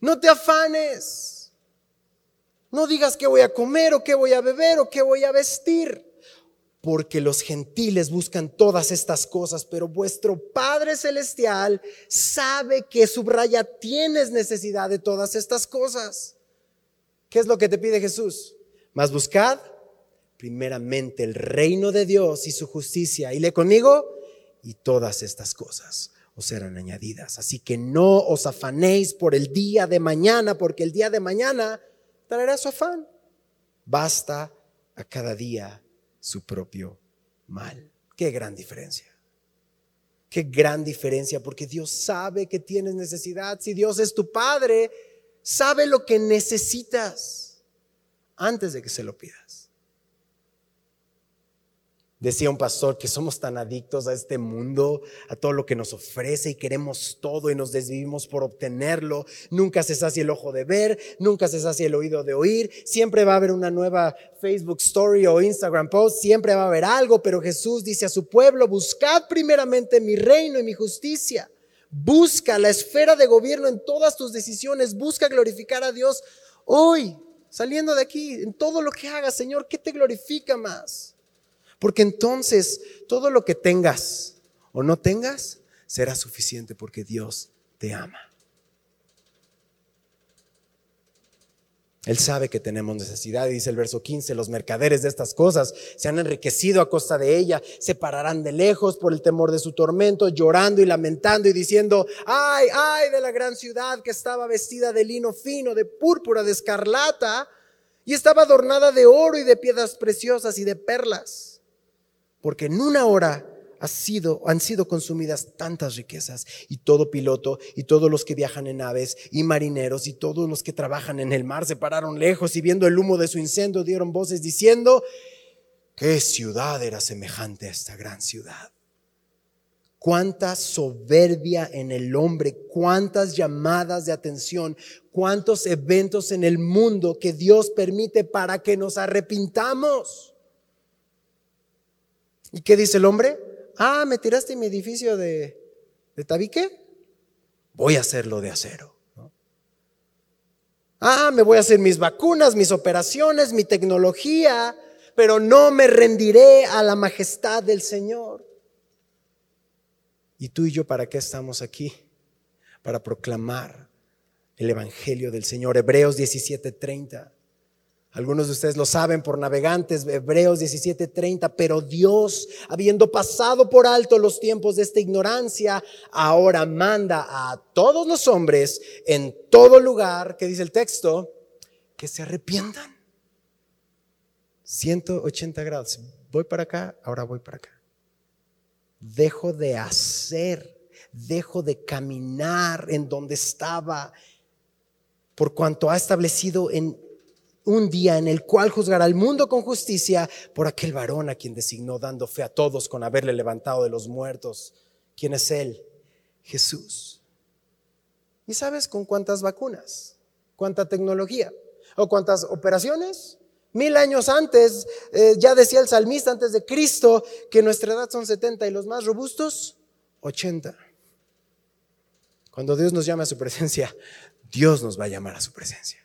no te afanes no digas qué voy a comer o qué voy a beber o qué voy a vestir, porque los gentiles buscan todas estas cosas, pero vuestro Padre Celestial sabe que subraya tienes necesidad de todas estas cosas. ¿Qué es lo que te pide Jesús? Más buscad primeramente el reino de Dios y su justicia. Y le conmigo, y todas estas cosas os serán añadidas. Así que no os afanéis por el día de mañana, porque el día de mañana traerá su afán. Basta a cada día su propio mal. Qué gran diferencia. Qué gran diferencia, porque Dios sabe que tienes necesidad. Si Dios es tu Padre, sabe lo que necesitas antes de que se lo pidas. Decía un pastor que somos tan adictos a este mundo, a todo lo que nos ofrece y queremos todo y nos desvivimos por obtenerlo. Nunca se sacia el ojo de ver, nunca se sacia el oído de oír. Siempre va a haber una nueva Facebook Story o Instagram post, siempre va a haber algo, pero Jesús dice a su pueblo, buscad primeramente mi reino y mi justicia. Busca la esfera de gobierno en todas tus decisiones, busca glorificar a Dios hoy, saliendo de aquí, en todo lo que hagas, Señor, ¿qué te glorifica más? Porque entonces todo lo que tengas o no tengas será suficiente porque Dios te ama. Él sabe que tenemos necesidad dice el verso 15, los mercaderes de estas cosas se han enriquecido a costa de ella, se pararán de lejos por el temor de su tormento, llorando y lamentando y diciendo, ay, ay de la gran ciudad que estaba vestida de lino fino, de púrpura, de escarlata, y estaba adornada de oro y de piedras preciosas y de perlas, porque en una hora sido, han sido consumidas tantas riquezas y todo piloto y todos los que viajan en aves y marineros y todos los que trabajan en el mar se pararon lejos y viendo el humo de su incendio dieron voces diciendo, ¿qué ciudad era semejante a esta gran ciudad? Cuánta soberbia en el hombre, cuántas llamadas de atención, cuántos eventos en el mundo que Dios permite para que nos arrepintamos. ¿Y qué dice el hombre? ah, me tiraste mi edificio de, de tabique, voy a hacerlo de acero. Ah, me voy a hacer mis vacunas, mis operaciones, mi tecnología, pero no me rendiré a la majestad del Señor. ¿Y tú y yo para qué estamos aquí? Para proclamar el Evangelio del Señor. Hebreos 17:30. Algunos de ustedes lo saben por navegantes, Hebreos 17:30, pero Dios, habiendo pasado por alto los tiempos de esta ignorancia, ahora manda a todos los hombres en todo lugar, que dice el texto, que se arrepientan. 180 grados. Voy para acá, ahora voy para acá. Dejo de hacer, dejo de caminar en donde estaba, por cuanto ha establecido en un día en el cual juzgará al mundo con justicia por aquel varón a quien designó, dando fe a todos con haberle levantado de los muertos. ¿Quién es Él? Jesús. ¿Y sabes con cuántas vacunas? ¿Cuánta tecnología? ¿O cuántas operaciones? Mil años antes, eh, ya decía el salmista antes de Cristo que nuestra edad son 70 y los más robustos, 80. Cuando Dios nos llama a su presencia, Dios nos va a llamar a su presencia.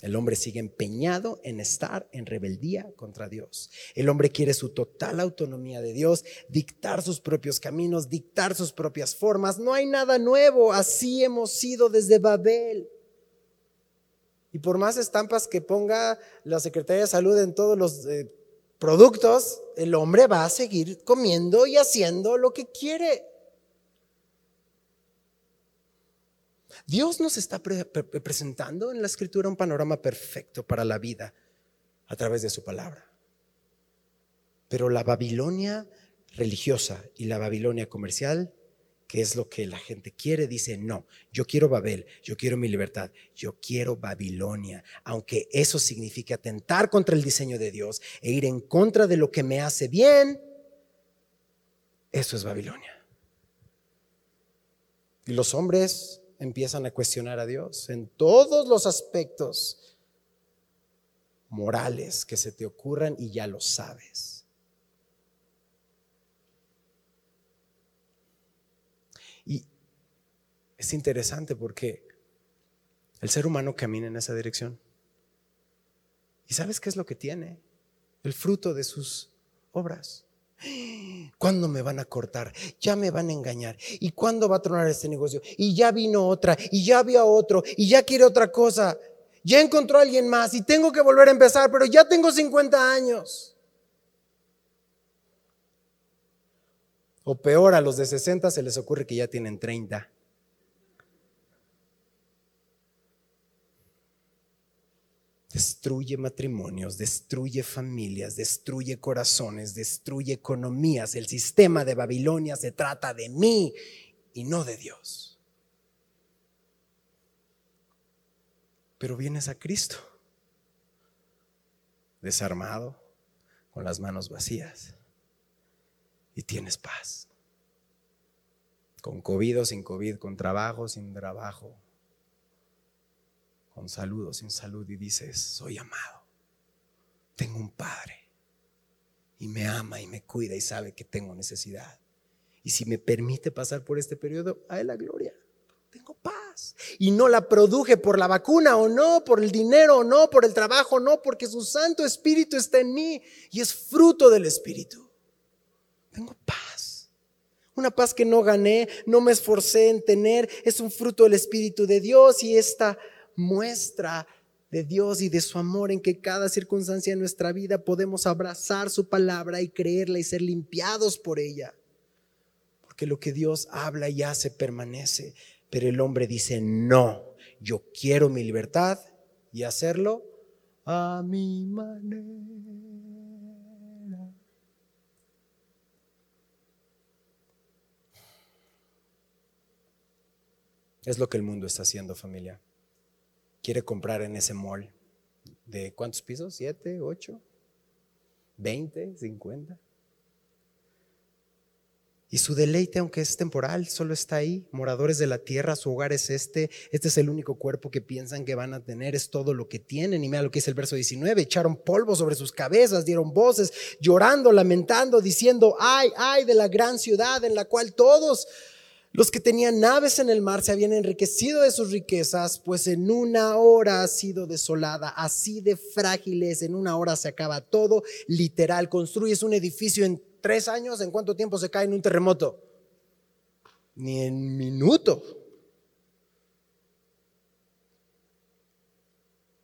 El hombre sigue empeñado en estar en rebeldía contra Dios. El hombre quiere su total autonomía de Dios, dictar sus propios caminos, dictar sus propias formas. No hay nada nuevo, así hemos sido desde Babel. Y por más estampas que ponga la Secretaría de Salud en todos los eh, productos, el hombre va a seguir comiendo y haciendo lo que quiere. Dios nos está presentando en la escritura un panorama perfecto para la vida a través de su palabra. Pero la Babilonia religiosa y la Babilonia comercial, que es lo que la gente quiere, dice, no, yo quiero Babel, yo quiero mi libertad, yo quiero Babilonia, aunque eso signifique atentar contra el diseño de Dios e ir en contra de lo que me hace bien, eso es Babilonia. Y los hombres empiezan a cuestionar a Dios en todos los aspectos morales que se te ocurran y ya lo sabes. Y es interesante porque el ser humano camina en esa dirección. ¿Y sabes qué es lo que tiene? El fruto de sus obras. ¿Cuándo me van a cortar? Ya me van a engañar. ¿Y cuándo va a tronar este negocio? Y ya vino otra, y ya había otro, y ya quiere otra cosa. Ya encontró a alguien más y tengo que volver a empezar, pero ya tengo 50 años. O peor, a los de 60 se les ocurre que ya tienen 30. Destruye matrimonios, destruye familias, destruye corazones, destruye economías. El sistema de Babilonia se trata de mí y no de Dios. Pero vienes a Cristo, desarmado, con las manos vacías, y tienes paz. Con COVID o sin COVID, con trabajo, sin trabajo, con salud sin salud y dices, soy amado, tengo un Padre y me ama y me cuida y sabe que tengo necesidad. Y si me permite pasar por este periodo, a la gloria. Tengo paz. Y no la produje por la vacuna o no, por el dinero o no, por el trabajo o no, porque su Santo Espíritu está en mí y es fruto del Espíritu. Tengo paz Una paz que no gané, no me esforcé en tener, es un fruto del Espíritu de Dios y esta muestra de Dios y de su amor en que cada circunstancia de nuestra vida podemos abrazar su palabra y creerla y ser limpiados por ella. Porque lo que Dios habla y hace permanece, pero el hombre dice, no, yo quiero mi libertad y hacerlo a mi manera. Es lo que el mundo está haciendo, familia. Quiere comprar en ese mall. ¿De cuántos pisos? ¿Siete? ¿Ocho? ¿Veinte? ¿Cincuenta? Y su deleite, aunque es temporal, solo está ahí. Moradores de la tierra, su hogar es este. Este es el único cuerpo que piensan que van a tener, es todo lo que tienen. Y mira lo que dice el verso 19. Echaron polvo sobre sus cabezas, dieron voces, llorando, lamentando, diciendo, ay, ay de la gran ciudad en la cual todos los que tenían naves en el mar se habían enriquecido de sus riquezas, pues en una hora ha sido desolada, así de frágiles, en una hora se acaba todo, literal, construyes un edificio en tres años, ¿en cuánto tiempo se cae en un terremoto? Ni en minuto.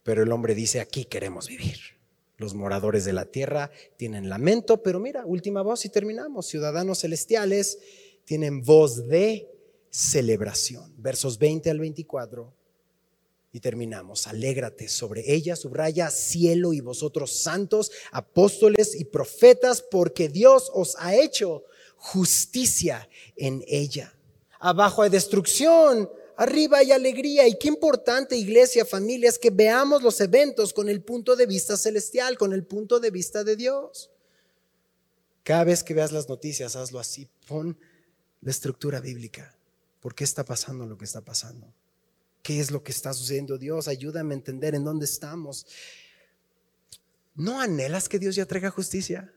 Pero el hombre dice, aquí queremos vivir. Los moradores de la tierra tienen lamento, pero mira, última voz y terminamos. Ciudadanos celestiales tienen voz de celebración. Versos 20 al 24. Y terminamos. Alégrate sobre ella, subraya cielo y vosotros santos, apóstoles y profetas, porque Dios os ha hecho justicia en ella. Abajo hay destrucción, arriba hay alegría. Y qué importante, iglesia, familia, es que veamos los eventos con el punto de vista celestial, con el punto de vista de Dios. Cada vez que veas las noticias, hazlo así. Pon la estructura bíblica. ¿Por qué está pasando lo que está pasando? ¿Qué es lo que está sucediendo? Dios, ayúdame a entender en dónde estamos. ¿No anhelas que Dios ya traiga justicia?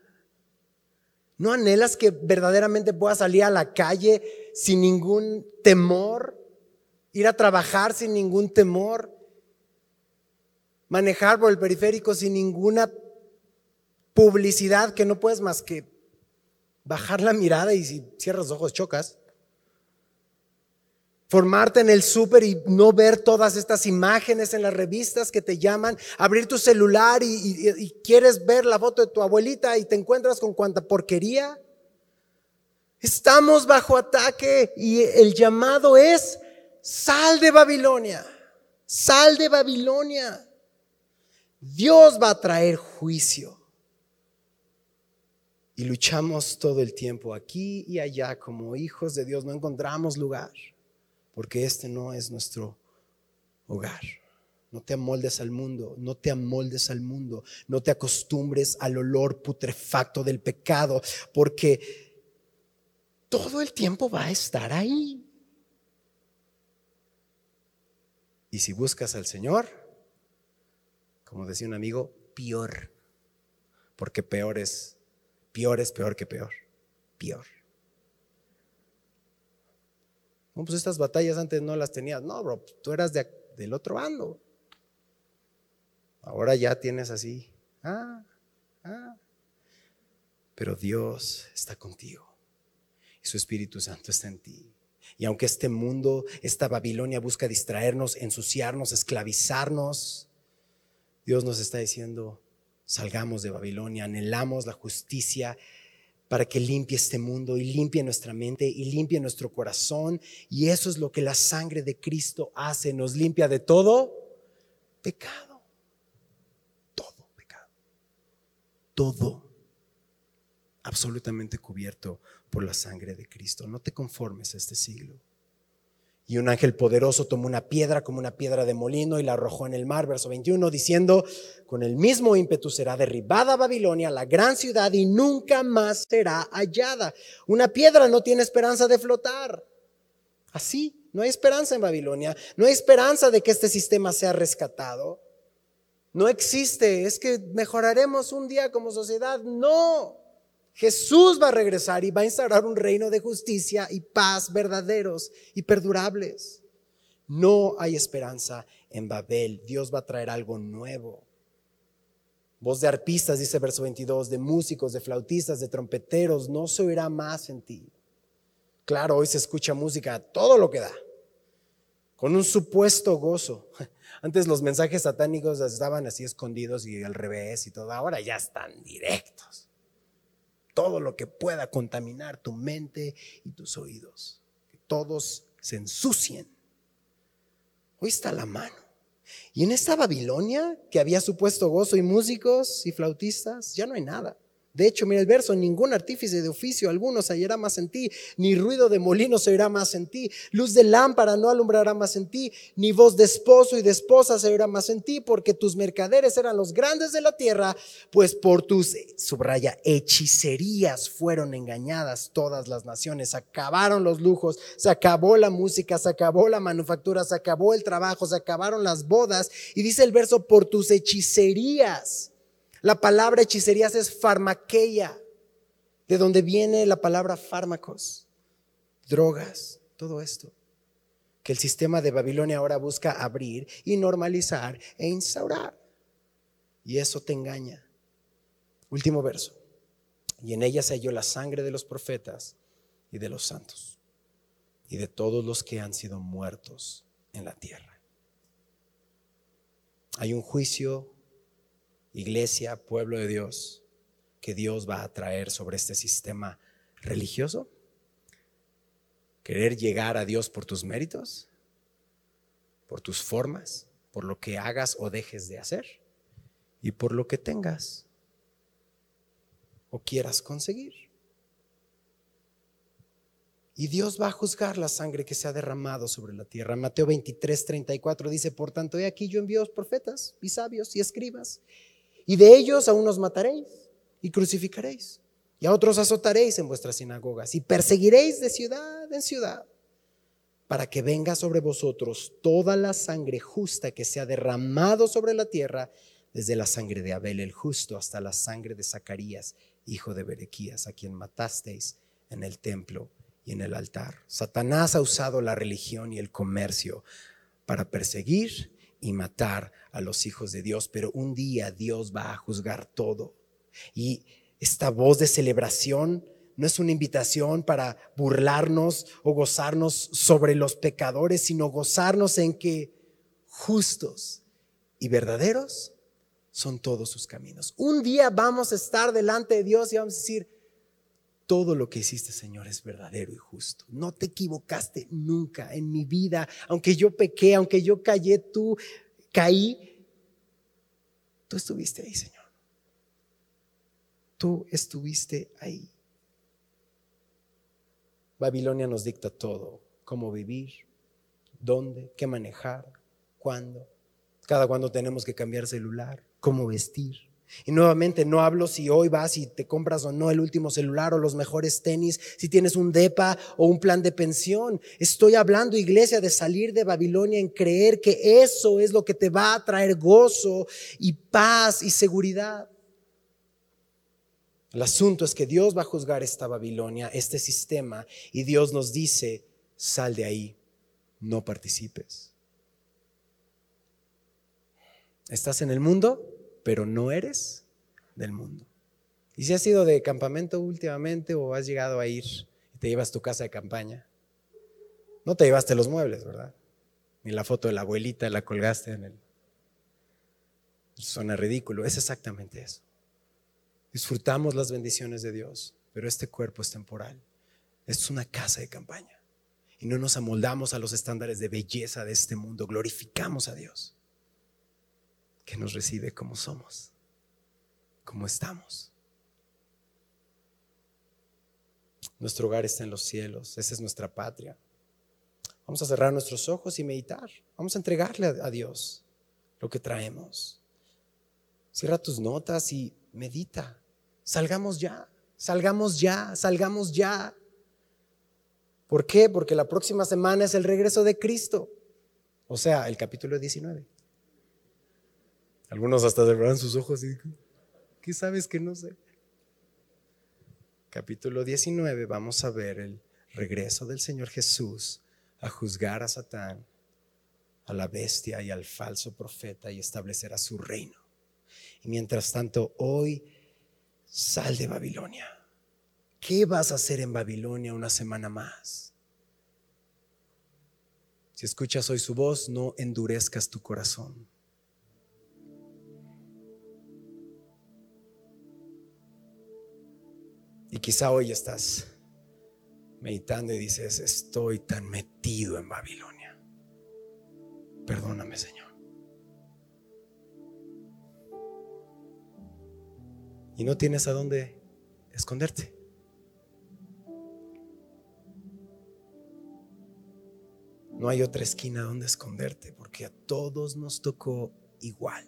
¿No anhelas que verdaderamente pueda salir a la calle sin ningún temor? Ir a trabajar sin ningún temor? Manejar por el periférico sin ninguna publicidad que no puedes más que bajar la mirada y si cierras los ojos chocas formarte en el súper y no ver todas estas imágenes en las revistas que te llaman, abrir tu celular y, quieres ver la foto de tu abuelita y te encuentras con cuanta porquería. Estamos bajo ataque y el llamado es, sal de Babilonia, sal de Babilonia. Dios va a traer juicio. Y luchamos todo el tiempo aquí y allá como hijos de Dios, no encontramos lugar porque este no es nuestro hogar. No te amoldes al mundo, no te amoldes al mundo, no te acostumbres al olor putrefacto del pecado, porque todo el tiempo va a estar ahí. Y si buscas al Señor, como decía un amigo, peor, porque peor es, peor es peor que peor, peor pues estas batallas antes no las tenías. No, bro, tú eras del otro bando. Ahora ya tienes así. Ah, ah. Pero Dios está contigo. Y su Espíritu Santo está en ti. Y aunque este mundo, esta Babilonia busca distraernos, ensuciarnos, esclavizarnos, Dios nos está diciendo, salgamos de Babilonia, anhelamos la justicia para que limpie este mundo y limpie nuestra mente y limpie nuestro corazón. Y eso es lo que la sangre de Cristo hace, nos limpia de todo pecado. Todo pecado. Todo absolutamente cubierto por la sangre de Cristo. No te conformes a este siglo. Y un ángel poderoso tomó una piedra como una piedra de molino y la arrojó en el mar, verso 21, diciendo, con el mismo ímpetu será derribada Babilonia, la gran ciudad, y nunca más será hallada. Una piedra no tiene esperanza de flotar. Así, no hay esperanza en Babilonia, no hay esperanza de que este sistema sea rescatado. No existe, es que mejoraremos un día como sociedad. No. Jesús va a regresar y va a instaurar un reino de justicia y paz verdaderos y perdurables. No hay esperanza en Babel. Dios va a traer algo nuevo. Voz de arpistas, dice verso 22, de músicos, de flautistas, de trompeteros, no se oirá más en ti. Claro, hoy se escucha música todo lo que da, con un supuesto gozo. <laughs> Antes los mensajes satánicos estaban así escondidos y al revés y todo. Ahora ya están directos. Todo lo que pueda contaminar tu mente y tus oídos. Que todos se ensucien. Hoy está la mano. Y en esta Babilonia, que había supuesto gozo y músicos y flautistas, ya no hay nada. De hecho, mira el verso, ningún artífice de oficio alguno se hallará más en ti, ni ruido de molino se oirá más en ti, luz de lámpara no alumbrará más en ti, ni voz de esposo y de esposa se oirá más en ti, porque tus mercaderes eran los grandes de la tierra, pues por tus, subraya, hechicerías fueron engañadas todas las naciones, acabaron los lujos, se acabó la música, se acabó la manufactura, se acabó el trabajo, se acabaron las bodas, y dice el verso, por tus hechicerías la palabra hechicerías es farmaqueia, de donde viene la palabra fármacos, drogas, todo esto. Que el sistema de Babilonia ahora busca abrir y normalizar e instaurar. Y eso te engaña. Último verso. Y en ella se halló la sangre de los profetas y de los santos y de todos los que han sido muertos en la tierra. Hay un juicio iglesia, pueblo de Dios, que Dios va a traer sobre este sistema religioso? ¿Querer llegar a Dios por tus méritos? ¿Por tus formas? ¿Por lo que hagas o dejes de hacer? ¿Y por lo que tengas o quieras conseguir? Y Dios va a juzgar la sangre que se ha derramado sobre la tierra. Mateo 23, 34 dice, por tanto, he aquí yo envío profetas y sabios y escribas y de ellos a unos mataréis y crucificaréis. Y a otros azotaréis en vuestras sinagogas y perseguiréis de ciudad en ciudad para que venga sobre vosotros toda la sangre justa que se ha derramado sobre la tierra, desde la sangre de Abel el justo hasta la sangre de Zacarías, hijo de Berequías, a quien matasteis en el templo y en el altar. Satanás ha usado la religión y el comercio para perseguir y matar a los hijos de Dios, pero un día Dios va a juzgar todo. Y esta voz de celebración no es una invitación para burlarnos o gozarnos sobre los pecadores, sino gozarnos en que justos y verdaderos son todos sus caminos. Un día vamos a estar delante de Dios y vamos a decir, todo lo que hiciste, Señor, es verdadero y justo. No te equivocaste nunca en mi vida. Aunque yo pequé, aunque yo callé, tú caí. Tú estuviste ahí, Señor. Tú estuviste ahí. Babilonia nos dicta todo, cómo vivir, dónde, qué manejar, cuándo, cada cuándo tenemos que cambiar celular, cómo vestir. Y nuevamente no hablo si hoy vas y te compras o no el último celular o los mejores tenis, si tienes un DEPA o un plan de pensión. Estoy hablando, iglesia, de salir de Babilonia en creer que eso es lo que te va a traer gozo y paz y seguridad. El asunto es que Dios va a juzgar esta Babilonia, este sistema, y Dios nos dice, sal de ahí, no participes. ¿Estás en el mundo? Pero no eres del mundo. Y si has ido de campamento últimamente o has llegado a ir y te llevas tu casa de campaña, no te llevaste los muebles, ¿verdad? Ni la foto de la abuelita la colgaste en el... Suena ridículo, es exactamente eso. Disfrutamos las bendiciones de Dios, pero este cuerpo es temporal. Es una casa de campaña. Y no nos amoldamos a los estándares de belleza de este mundo, glorificamos a Dios que nos recibe como somos, como estamos. Nuestro hogar está en los cielos, esa es nuestra patria. Vamos a cerrar nuestros ojos y meditar. Vamos a entregarle a Dios lo que traemos. Cierra tus notas y medita. Salgamos ya, salgamos ya, salgamos ya. ¿Por qué? Porque la próxima semana es el regreso de Cristo. O sea, el capítulo 19. Algunos hasta cerraron sus ojos y ¿qué sabes que no sé? Capítulo 19 vamos a ver el regreso del Señor Jesús a juzgar a Satán, a la bestia y al falso profeta y establecerá su reino. Y mientras tanto, hoy sal de Babilonia, ¿Qué vas a hacer en Babilonia una semana más? Si escuchas hoy su voz, no endurezcas tu corazón. Y quizá hoy estás meditando y dices, estoy tan metido en Babilonia. Perdóname, Señor. Y no tienes a dónde esconderte. No hay otra esquina donde esconderte porque a todos nos tocó igual.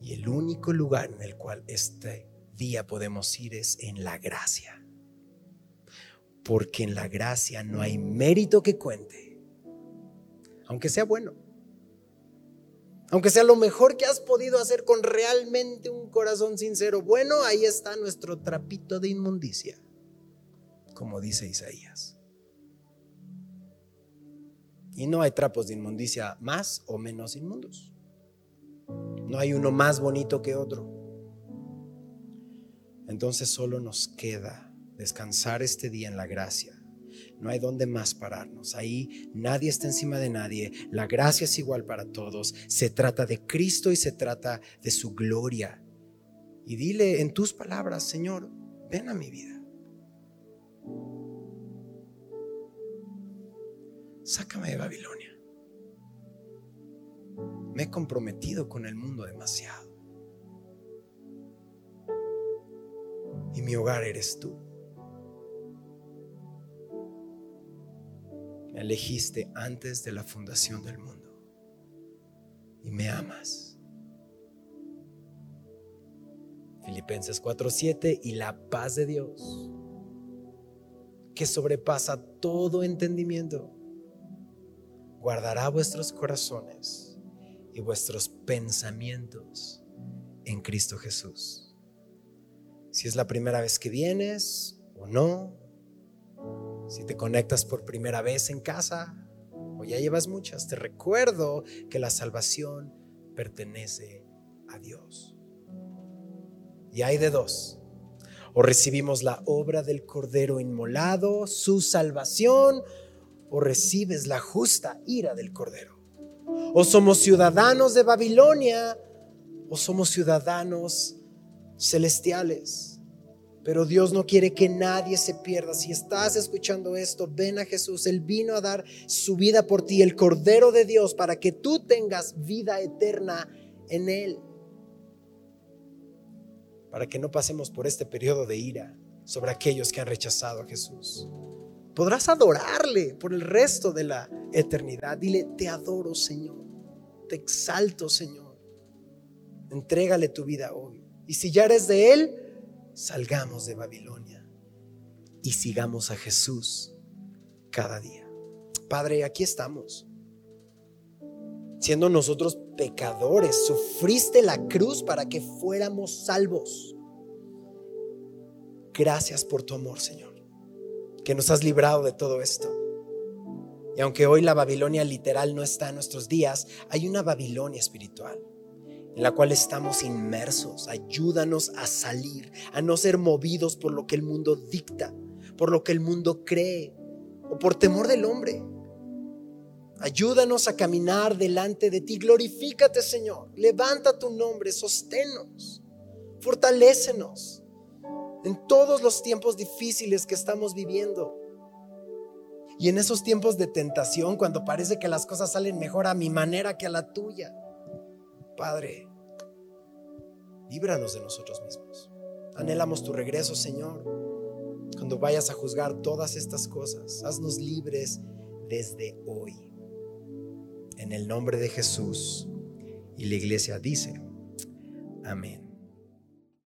Y el único lugar en el cual este día podemos ir es en la gracia. Porque en la gracia no hay mérito que cuente, aunque sea bueno. Aunque sea lo mejor que has podido hacer con realmente un corazón sincero. Bueno, ahí está nuestro trapito de inmundicia, como dice Isaías. Y no hay trapos de inmundicia más o menos inmundos. No hay uno más bonito que otro. Entonces solo nos queda descansar este día en la gracia. No hay donde más pararnos. Ahí nadie está encima de nadie. La gracia es igual para todos. Se trata de Cristo y se trata de su gloria. Y dile en tus palabras, Señor, ven a mi vida. sácame de Babilonia. Me he comprometido con el mundo demasiado. Y mi hogar eres tú. Me elegiste antes de la fundación del mundo. Y me amas. Filipenses 4:7 y la paz de Dios, que sobrepasa todo entendimiento guardará vuestros corazones y vuestros pensamientos en Cristo Jesús. Si es la primera vez que vienes o no, si te conectas por primera vez en casa o ya llevas muchas, te recuerdo que la salvación pertenece a Dios. Y hay de dos. O recibimos la obra del Cordero inmolado, su salvación, o recibes la justa ira del Cordero. O somos ciudadanos de Babilonia o somos ciudadanos celestiales. Pero Dios no quiere que nadie se pierda. Si estás escuchando esto, ven a Jesús. Él vino a dar su vida por ti, el Cordero de Dios, para que tú tengas vida eterna en Él. Para que no pasemos por este periodo de ira sobre aquellos que han rechazado a Jesús. Podrás adorarle por el resto de la eternidad. Dile, te adoro Señor, te exalto Señor. Entrégale tu vida hoy. Y si ya eres de Él, salgamos de Babilonia y sigamos a Jesús cada día. Padre, aquí estamos. Siendo nosotros pecadores, sufriste la cruz para que fuéramos salvos. Gracias por tu amor, Señor que nos has librado de todo esto. Y aunque hoy la Babilonia literal no está en nuestros días, hay una Babilonia espiritual en la cual estamos inmersos. Ayúdanos a salir, a no ser movidos por lo que el mundo dicta, por lo que el mundo cree o por temor del hombre. Ayúdanos a caminar delante de ti. Glorifícate, Señor. Levanta tu nombre, sosténnos, fortalécenos en todos los tiempos difíciles que estamos viviendo. Y en esos tiempos de tentación, cuando parece que las cosas salen mejor a mi manera que a la tuya. Padre, líbranos de nosotros mismos. Anhelamos tu regreso, Señor. Cuando vayas a juzgar todas estas cosas, haznos libres desde hoy. En el nombre de Jesús. Y la iglesia dice, amén.